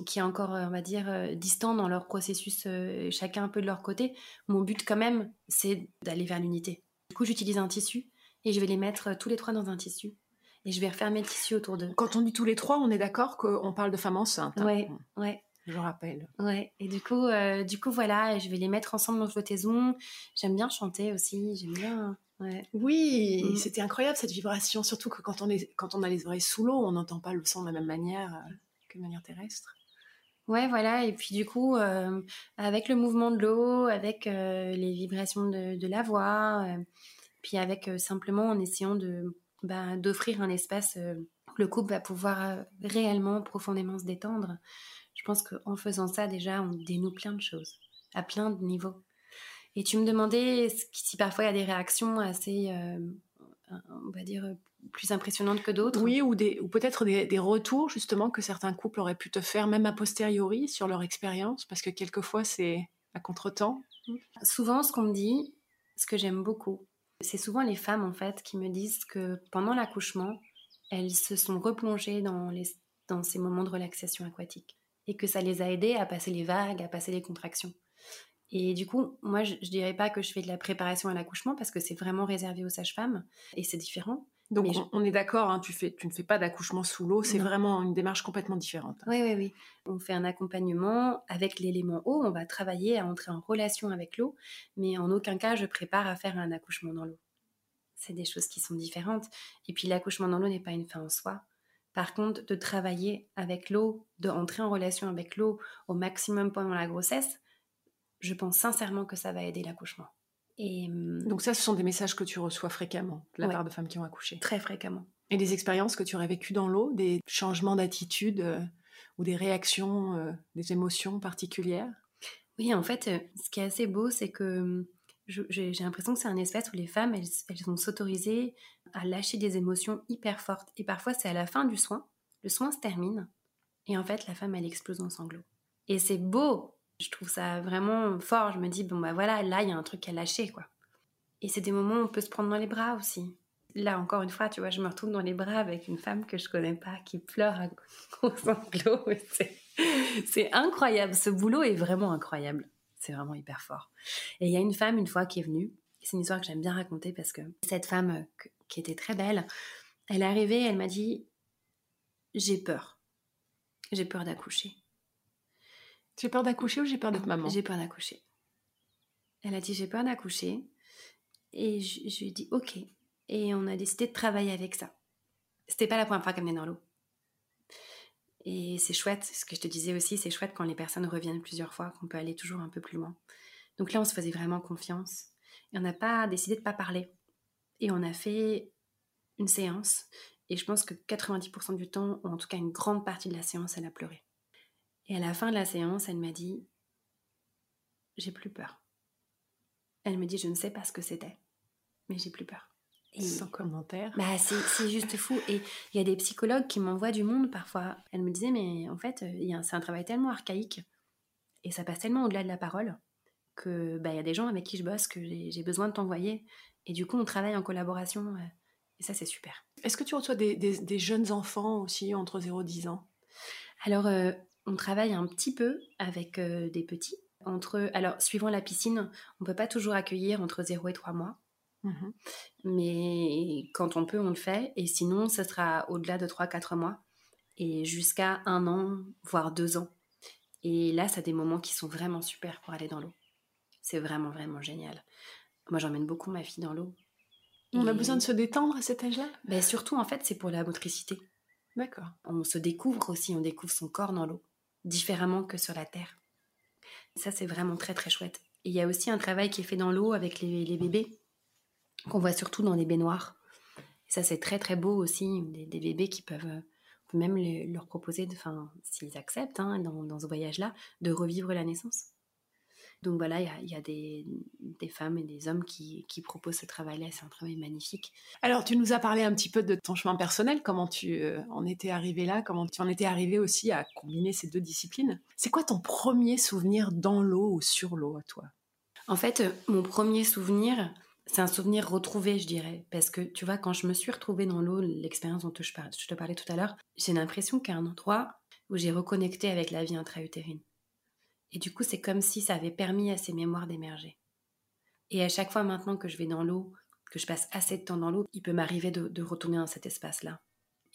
qui est encore, on va dire, euh, distant dans leur processus, euh, chacun un peu de leur côté, mon but quand même, c'est d'aller vers l'unité. Du coup, j'utilise un tissu et je vais les mettre euh, tous les trois dans un tissu. Et je vais refermer le tissu autour d'eux. Quand on dit tous les trois, on est d'accord qu'on parle de femmes enceintes. Hein ouais, ouais. Je rappelle. Ouais. Et du coup, euh, du coup, voilà, je vais les mettre ensemble dans flottaison. J'aime bien chanter aussi. J'aime bien. Ouais. Oui, mm. c'était incroyable cette vibration, surtout que quand on, est, quand on a les oreilles sous l'eau, on n'entend pas le son de la même manière euh, que de manière terrestre. Ouais, voilà. Et puis du coup, avec le mouvement de l'eau, avec les vibrations de, de la voix, puis avec euh, simplement en essayant de bah, d'offrir un espace euh, où le couple va pouvoir euh, réellement profondément se détendre. Je pense qu'en faisant ça déjà, on dénoue plein de choses à plein de niveaux. Et tu me demandais si parfois il y a des réactions assez, on va dire, plus impressionnantes que d'autres. Oui, ou, des, ou peut-être des, des, retours justement que certains couples auraient pu te faire, même a posteriori, sur leur expérience, parce que quelquefois c'est à contre-temps. Souvent, ce qu'on me dit, ce que j'aime beaucoup, c'est souvent les femmes en fait qui me disent que pendant l'accouchement, elles se sont replongées dans, les, dans ces moments de relaxation aquatique et que ça les a aidées à passer les vagues, à passer les contractions. Et du coup, moi, je, ne dirais pas que je fais de la préparation à l'accouchement parce que c'est vraiment réservé aux sages-femmes et c'est différent. Donc on, est d'accord, hein, tu, fais, tu ne fais pas d'accouchement sous l'eau, c'est vraiment une démarche complètement différente. Oui, oui, oui. On fait un accompagnement avec l'élément eau, on va travailler à entrer en relation avec l'eau, mais en aucun cas je prépare à faire un accouchement dans l'eau. C'est des choses qui sont différentes. Et puis l'accouchement dans l'eau n'est pas une fin en soi. Par contre, de travailler avec l'eau, de entrer en relation avec l'eau au maximum pendant la grossesse, je pense sincèrement que ça va aider l'accouchement. Et hum, Donc ça, ce sont des messages que tu reçois fréquemment de la part de femmes qui ont accouché. Très fréquemment. Et des expériences que tu aurais vécues dans l'eau, des changements d'attitude euh, ou des réactions, euh, des émotions particulières? Oui, en fait, euh, ce qui est assez beau, c'est que hum, J'ai l'impression que c'est un espace où les femmes, elles, elles vont s'autoriser à lâcher des émotions hyper fortes. Et parfois, c'est à la fin du soin. Le soin se termine. Et en fait, la femme, elle explose en sanglots. Et c'est beau. Je trouve ça vraiment fort. Je me dis, bon, bah voilà, là, il y a un truc à lâcher, quoi. Et c'est des moments où on peut se prendre dans les bras aussi. Là, encore une fois, tu vois, je me retrouve dans les bras avec une femme que je connais pas, qui pleure à gros sanglots. C'est incroyable. Ce boulot est vraiment incroyable. C'est vraiment hyper fort. Et il y a une femme, une fois, qui est venue. C'est une histoire que j'aime bien raconter parce que cette femme, euh, qui était très belle, elle est arrivée, elle m'a dit J'ai peur. J'ai peur d'accoucher. J'ai peur d'accoucher ou j'ai peur d'être maman? J'ai peur d'accoucher. Elle a dit J'ai peur d'accoucher. Et je, lui ai dit Ok. Et on a décidé de travailler avec ça. C'était pas la première fois qu'elle venait dans l'eau. Et c'est chouette, ce que je te disais aussi, c'est chouette quand les personnes reviennent plusieurs fois, qu'on peut aller toujours un peu plus loin. Donc là, on se faisait vraiment confiance. Et on n'a pas décidé de ne pas parler. Et on a fait une séance. Et je pense que 90% du temps, ou en tout cas une grande partie de la séance, elle a pleuré. Et à la fin de la séance, elle m'a dit J'ai plus peur. Elle me dit Je ne sais pas ce que c'était, mais j'ai plus peur. Sans commentaire. Bah, c'est juste fou. Et il y a des psychologues qui m'envoient du monde parfois. Elle me disait, mais en fait, c'est un travail tellement archaïque et ça passe tellement au-delà de la parole que bah, il y a des gens avec qui je bosse que j'ai besoin de t'envoyer. Et du coup, on travaille en collaboration. Et ça, c'est super. Est-ce que tu reçois des, des, jeunes enfants aussi entre 0 et 10 ans? Alors, euh, on travaille un petit peu avec euh, des petits. Entre, alors, suivant la piscine, on peut pas toujours accueillir entre 0 et 3 mois. Mmh Mais quand on peut, on le fait. Et sinon, ce sera au-delà de 3-4 mois et jusqu'à un an, voire deux ans. Et là, ça a des moments qui sont vraiment super pour aller dans l'eau. C'est vraiment, vraiment génial. Moi, j'emmène beaucoup ma fille dans l'eau. On a besoin de se détendre à cet âge-là? Ben, Surtout, en fait, c'est pour la motricité. D'accord. On se découvre aussi, on découvre son corps dans l'eau, différemment que sur la terre. Ça, c'est vraiment très, très chouette. Et il y a aussi un travail qui est fait dans l'eau avec les bébés qu'on voit surtout dans les baignoires. Ça, c'est très très beau aussi, des, bébés qui peuvent, même leur proposer, enfin, s'ils acceptent, hein, dans, ce voyage-là, de revivre la naissance. Donc voilà, il y a, des, femmes et des hommes qui, proposent ce travail-là, c'est un travail magnifique. Alors, tu nous as parlé un petit peu de ton chemin personnel, comment tu euh, en étais arrivé là, comment tu en étais arrivé aussi à combiner ces deux disciplines. C'est quoi ton premier souvenir dans l'eau ou sur l'eau à toi? En fait, euh, mon premier souvenir, c'est un souvenir retrouvé, je dirais. Parce que, tu vois, quand je me suis retrouvée dans l'eau, l'expérience dont je, je te parlais tout à l'heure, j'ai l'impression qu'il y a un endroit où j'ai reconnecté avec la vie intra-utérine. Et du coup, c'est comme si ça avait permis à ces mémoires d'émerger. Et à chaque fois maintenant que je vais dans l'eau, que je passe assez de temps dans l'eau, il peut m'arriver de, retourner dans cet espace-là.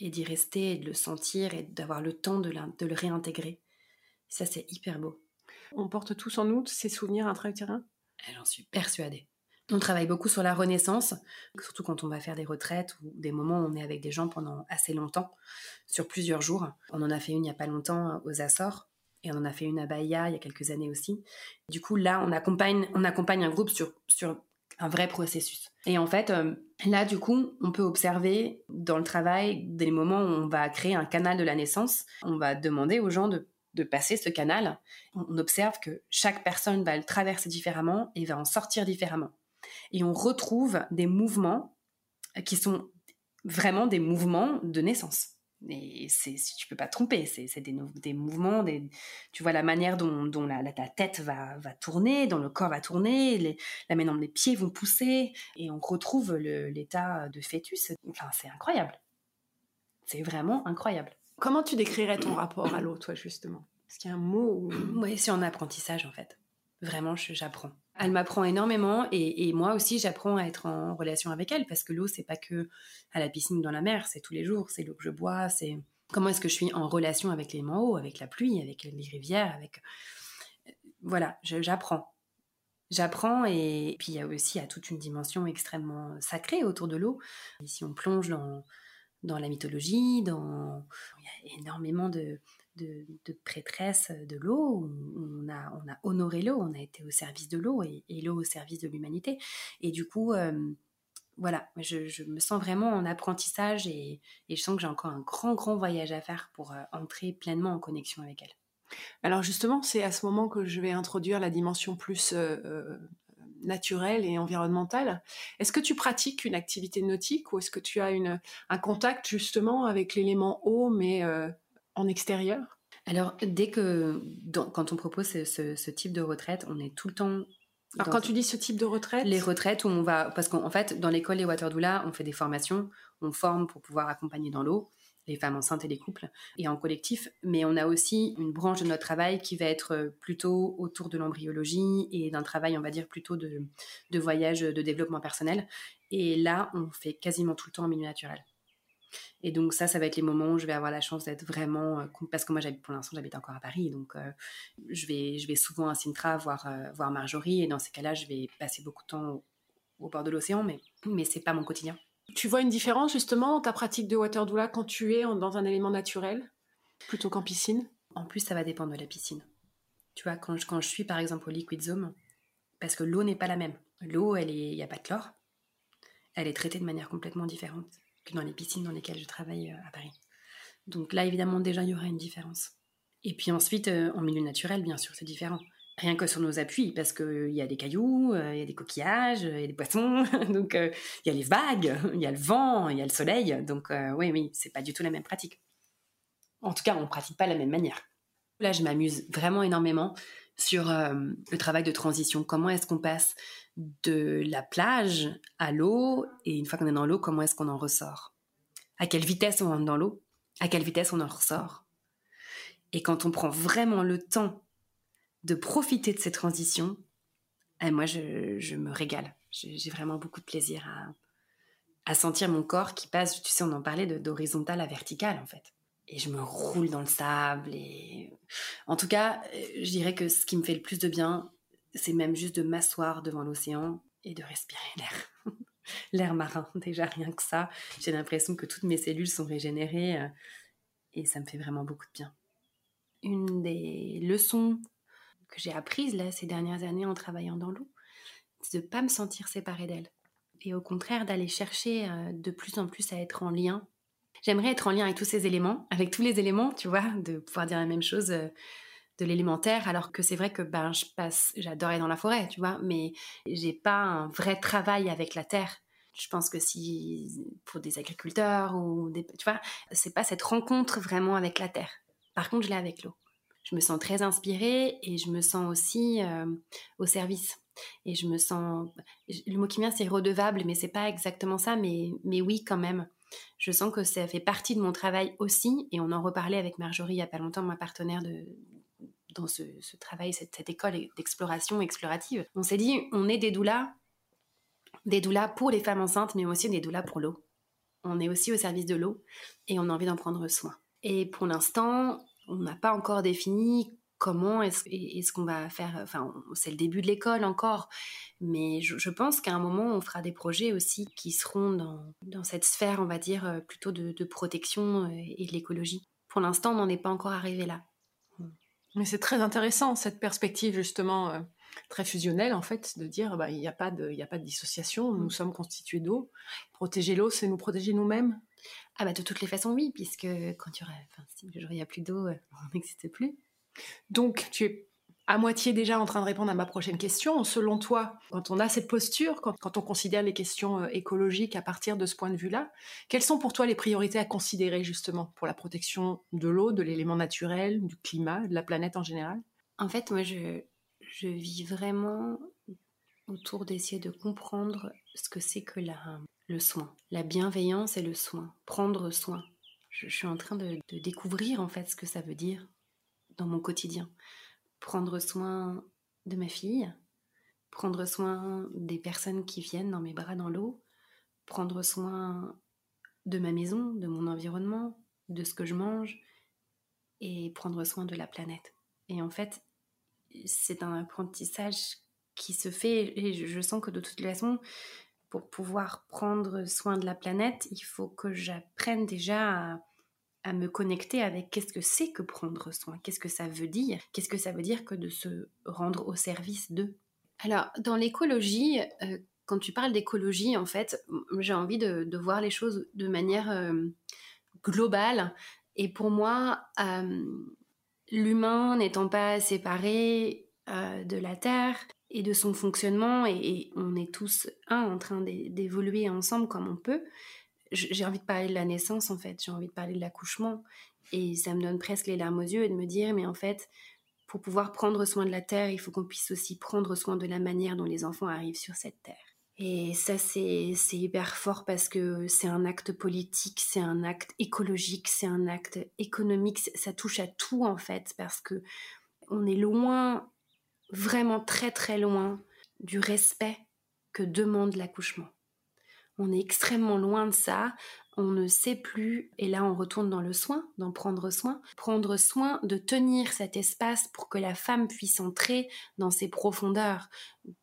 Et d'y rester, et de le sentir, et d'avoir le temps de, de le réintégrer. Ça, c'est hyper beau. On porte tous en nous ces souvenirs intra-utérins? J'en suis persuadée. On travaille beaucoup sur la renaissance, surtout quand on va faire des retraites ou des moments où on est avec des gens pendant assez longtemps, sur plusieurs jours. On en a fait une il n'y a pas longtemps aux Açores on en a fait une à Bahia il y a quelques années aussi. Du coup, là, on accompagne, un groupe sur, un vrai processus. Et en fait, euh, là, du coup, on peut observer dans le travail des moments où on va créer un canal de la naissance. On va demander aux gens de passer ce canal. On observe que chaque personne va le traverser différemment et va en sortir différemment et on retrouve des mouvements qui sont vraiment des mouvements de naissance. Et c'est, si tu peux pas te tromper, c'est, des, des, mouvements, des, tu vois la manière dont, dont la, la, tête va, va tourner, dont le corps va tourner, les, la manière dont les pieds vont pousser, et on retrouve l'état de fœtus. Enfin, c'est incroyable. C'est vraiment incroyable. Comment tu décrirais ton rapport à l'eau, toi, justement? Est-ce qu'il y a un mot Oui, c'est en apprentissage, en fait. Vraiment, j'apprends. Elle m'apprend énormément et, moi aussi j'apprends à être en relation avec elle parce que l'eau c'est pas que à la piscine ou dans la mer, c'est tous les jours, c'est l'eau que je bois, c'est comment est-ce que je suis en relation avec les hauts, avec la pluie, avec les rivières, avec voilà, j'apprends. J'apprends et puis il y a aussi à toute une dimension extrêmement sacrée autour de l'eau. Si on plonge dans, dans la mythologie, dans il y a énormément de, de, prêtresse de l'eau. On a, on a honoré l'eau, on a été au service de l'eau et, l'eau au service de l'humanité. Et du coup, euh, voilà, je, me sens vraiment en apprentissage et, je sens que j'ai encore un grand, grand voyage à faire pour euh, entrer pleinement en connexion avec elle. Alors justement, c'est à ce moment que je vais introduire la dimension plus euh, naturelle et environnementale. Est-ce que tu pratiques une activité nautique ou est-ce que tu as un contact justement avec l'élément eau, mais en extérieur? Alors, dès que, quand on propose ce, type de retraite, on est tout le temps alors quand tu dis ce type de retraite? Les retraites où on va... Parce qu'en fait, dans l'école des Water Doula, on fait des formations, on forme pour pouvoir accompagner dans l'eau les femmes enceintes et les couples, et en collectif. Mais on a aussi une branche de notre travail qui va être plutôt autour de l'embryologie et d'un travail, on va dire, plutôt de, de voyage de développement personnel. Et là, on fait quasiment tout le temps en milieu naturel. Et donc ça, ça va être les moments où je vais avoir la chance d'être vraiment, euh, parce que moi j'habite pour l'instant, j'habite encore à Paris, donc euh, je vais, je vais souvent à Sintra voir, euh, voir Marjorie, et dans ces cas-là, je vais passer beaucoup de temps au, bord de l'océan, mais mais c'est pas mon quotidien. Tu vois une différence justement dans ta pratique de water doula quand tu es dans un élément naturel plutôt qu'en piscine? En plus, ça va dépendre de la piscine. Tu vois, quand je, quand je suis par exemple au Liquid Zone, parce que l'eau n'est pas la même. L'eau, elle est, il n'y a pas de chlore. Elle est traitée de manière complètement différente dans les piscines dans lesquelles je travaille euh, à Paris. Donc là, évidemment, déjà, il y aura une différence. Et puis ensuite, euh, en milieu naturel, bien sûr, c'est différent. Rien que sur nos appuis, parce qu'il y a des cailloux, euh, il y a des coquillages, il y a des poissons, donc il y a les vagues, il y a le vent, il y a le soleil. Donc oui, oui, c'est pas du tout la même pratique. En tout cas, on ne pratique pas la même manière. Là, je m'amuse vraiment énormément sur le travail de transition. Comment est-ce qu'on passe de la plage à l'eau et une fois qu'on est dans l'eau, comment est-ce qu'on en ressort? À quelle vitesse on rentre dans l'eau? À quelle vitesse on en ressort? Et quand on prend vraiment le temps de profiter de ces transitions, eh, moi je, me régale. J'ai vraiment beaucoup de plaisir à, sentir mon corps qui passe, tu sais, on en parlait d'horizontal à vertical en fait. Et je me roule dans le sable. Et... En tout cas, euh, je dirais que ce qui me fait le plus de bien, c'est même juste de m'asseoir devant l'océan et de respirer l'air. l'air marin, déjà rien que ça. J'ai l'impression que toutes mes cellules sont régénérées euh, et ça me fait vraiment beaucoup de bien. Une des leçons que j'ai apprises là ces dernières années en travaillant dans l'eau, c'est de ne pas me sentir séparée d'elle. Et au contraire, d'aller chercher euh, de plus en plus à être en lien. J'aimerais être en lien avec tous ces éléments, avec tous les éléments, tu vois, de pouvoir dire la même chose. Euh, de l'élémentaire, alors que c'est vrai que ben, je passe, j'adorais dans la forêt, tu vois, mais j'ai pas un vrai travail avec la terre. Je pense que si, pour des agriculteurs ou des, tu vois, c'est pas cette rencontre vraiment avec la terre. Par contre, je l'ai avec l'eau. Je me sens très inspirée et je me sens aussi euh, au service. Et je me sens, le mot qui vient c'est redevable, mais c'est pas exactement ça, mais, mais oui quand même. Je sens que ça fait partie de mon travail aussi, et on en reparlait avec Marjorie il y a pas longtemps, ma partenaire dans ce, travail, cette, école d'exploration explorative. On s'est dit, on est des doulas, des doulas pour les femmes enceintes, mais aussi des doulas pour l'eau. On est aussi au service de l'eau et on a envie d'en prendre soin. Et pour l'instant, on n'a pas encore défini comment est-ce qu'on va faire. Enfin, c'est le début de l'école encore, mais je, pense qu'à un moment, on fera des projets aussi qui seront dans, cette sphère, on va dire, plutôt de, de protection euh, et de l'écologie. Pour l'instant, on n'en est pas encore arrivé là. Mais c'est très intéressant cette perspective justement euh, très fusionnelle en fait de dire bah, il n'y a pas de il a pas de dissociation, nous mm. sommes constitués d'eau. Protéger l'eau, c'est nous protéger nous-mêmes? Ah bah de toutes les façons oui, puisque quand il y aurait, enfin, si il n'y a plus d'eau, euh, on n'existe plus. Donc tu es à moitié déjà en train de répondre à ma prochaine question. Selon toi, quand on a cette posture, quand, on considère les questions euh, écologiques à partir de ce point de vue-là, quelles sont pour toi les priorités à considérer justement pour la protection de l'eau, de l'élément naturel, du climat, de la planète en général? En fait, moi, je, vis vraiment autour d'essayer de comprendre ce que c'est que la, le soin, la bienveillance et le soin, prendre soin. Je, suis en train de, de découvrir en fait ce que ça veut dire dans mon quotidien prendre soin de ma fille, prendre soin des personnes qui viennent dans mes bras dans l'eau, prendre soin de ma maison, de mon environnement, de ce que je mange et prendre soin de la planète. Et en fait, c'est un apprentissage qui se fait et je sens que de toute façon, pour pouvoir prendre soin de la planète, il faut que j'apprenne déjà à à me connecter avec qu'est-ce que c'est que prendre soin, qu'est-ce que ça veut dire, qu'est-ce que ça veut dire que de se rendre au service d'eux. Alors, dans l'écologie, euh, quand tu parles d'écologie, en fait, j'ai envie de, voir les choses de manière euh, globale. Et pour moi, euh, l'humain n'étant pas séparé de la Terre, et de son fonctionnement, et, on est tous un en train d'évoluer ensemble comme on peut. J'ai envie de parler de la naissance en fait, j'ai envie de parler de l'accouchement, et ça me donne presque les larmes aux yeux et de me dire mais en fait pour pouvoir prendre soin de la terre, il faut qu'on puisse aussi prendre soin de la manière dont les enfants arrivent sur cette terre. Et ça, c'est hyper fort parce que c'est un acte politique, c'est un acte écologique, c'est un acte économique, ça touche à tout en fait, parce que on est loin, vraiment très très loin du respect que demande l'accouchement. On est extrêmement loin de ça on ne sait plus, et là on retourne dans le soin, d'en prendre soin, prendre soin de tenir cet espace pour que la femme puisse entrer dans ses profondeurs,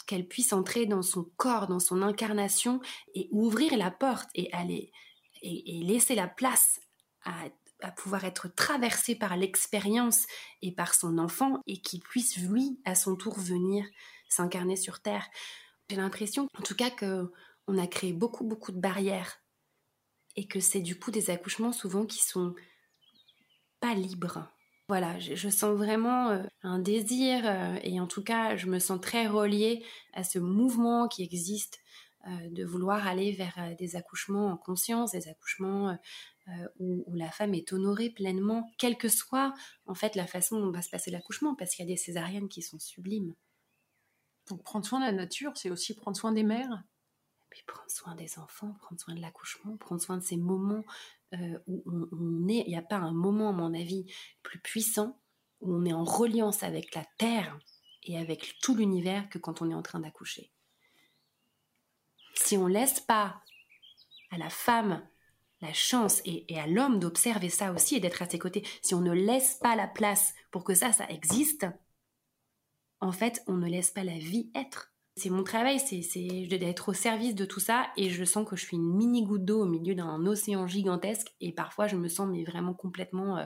qu'elle puisse entrer dans son corps, dans son incarnation, et ouvrir la porte et aller et, laisser la place à, à pouvoir être traversée par l'expérience et par son enfant, et qu'il puisse lui à son tour venir s'incarner sur terre. J'ai l'impression, en tout cas, que on a créé beaucoup beaucoup de barrières et que c'est du coup des accouchements souvent qui sont pas libres. Voilà, je, sens vraiment euh, un désir euh, et en tout cas, je me sens très reliée à ce mouvement qui existe euh, de vouloir aller vers des accouchements en conscience, des accouchements où, où, la femme est honorée pleinement, quelle que soit en fait la façon dont va se passer l'accouchement, parce qu'il y a des césariennes qui sont sublimes. Donc prendre soin de la nature, c'est aussi prendre soin des mères? Prendre soin des enfants, prendre soin de l'accouchement, prendre soin de ces moments euh, où on, est. Il n'y a pas un moment, à mon avis, plus puissant où on est en reliance avec la terre et avec tout l'univers que quand on est en train d'accoucher. Si on laisse pas à la femme la chance et à l'homme d'observer ça aussi et d'être à ses côtés, si on ne laisse pas la place pour que ça, ça existe, en fait, on ne laisse pas la vie être. C'est mon travail, c'est d'être au service de tout ça et je sens que je suis une mini goutte d'eau au milieu d'un océan gigantesque et parfois je me sens vraiment complètement euh,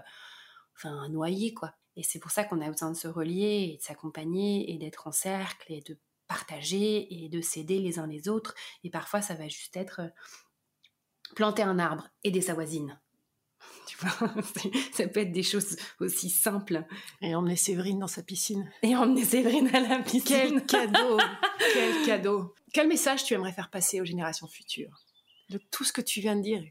enfin noyée quoi. Et c'est pour ça qu'on a besoin de se relier et de s'accompagner et d'être en cercle et de partager et de s'aider les uns les autres et parfois ça va juste être euh, planter un arbre, aider sa voisine, ça peut être des choses aussi simples. Et emmener Séverine dans sa piscine. Et emmener Séverine à la piscine. Quel cadeau Quel cadeau Quel message tu aimerais faire passer aux générations futures? De tout ce que tu viens de dire,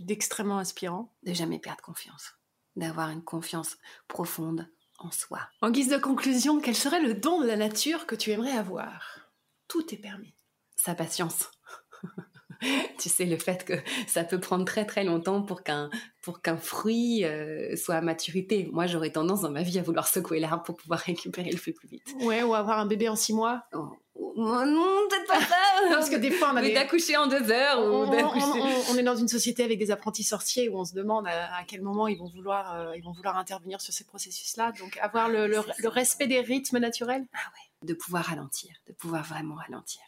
d'extrêmement inspirant. De jamais perdre confiance. D'avoir une confiance profonde en soi. En guise de conclusion, quel serait le don de la nature que tu aimerais avoir? Tout est permis. Sa patience. tu sais, le fait que ça peut prendre très très longtemps pour qu'un pour qu'un fruit euh, soit à maturité. Moi, j'aurais tendance dans ma vie à vouloir secouer l'arbre pour pouvoir récupérer le fruit plus vite. Ouais, ou avoir un bébé en six mois. Oh, oh, non, peut-être pas ça. Parce que des fois, on a d'accoucher en deux heures. On, on, est dans une société avec des apprentis sorciers où on se demande à, quel moment ils vont vouloir euh, ils vont vouloir intervenir sur ces processus-là. Donc, avoir le, le respect des rythmes naturels. Ah ouais. De pouvoir ralentir, de pouvoir vraiment ralentir.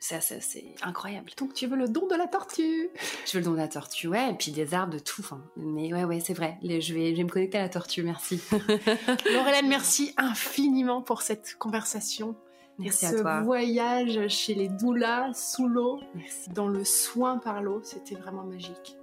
Ça, c'est incroyable. Donc tu veux le don de la tortue Je veux le don de la tortue, ouais, et puis des arbres, de tout. Mais ouais, ouais, c'est vrai. je, vais, je vais me connecter à la tortue, merci. Laurelène, merci infiniment pour cette conversation. Merci à toi. Ce voyage chez les doulas, sous l'eau, dans le soin par l'eau, c'était vraiment magique.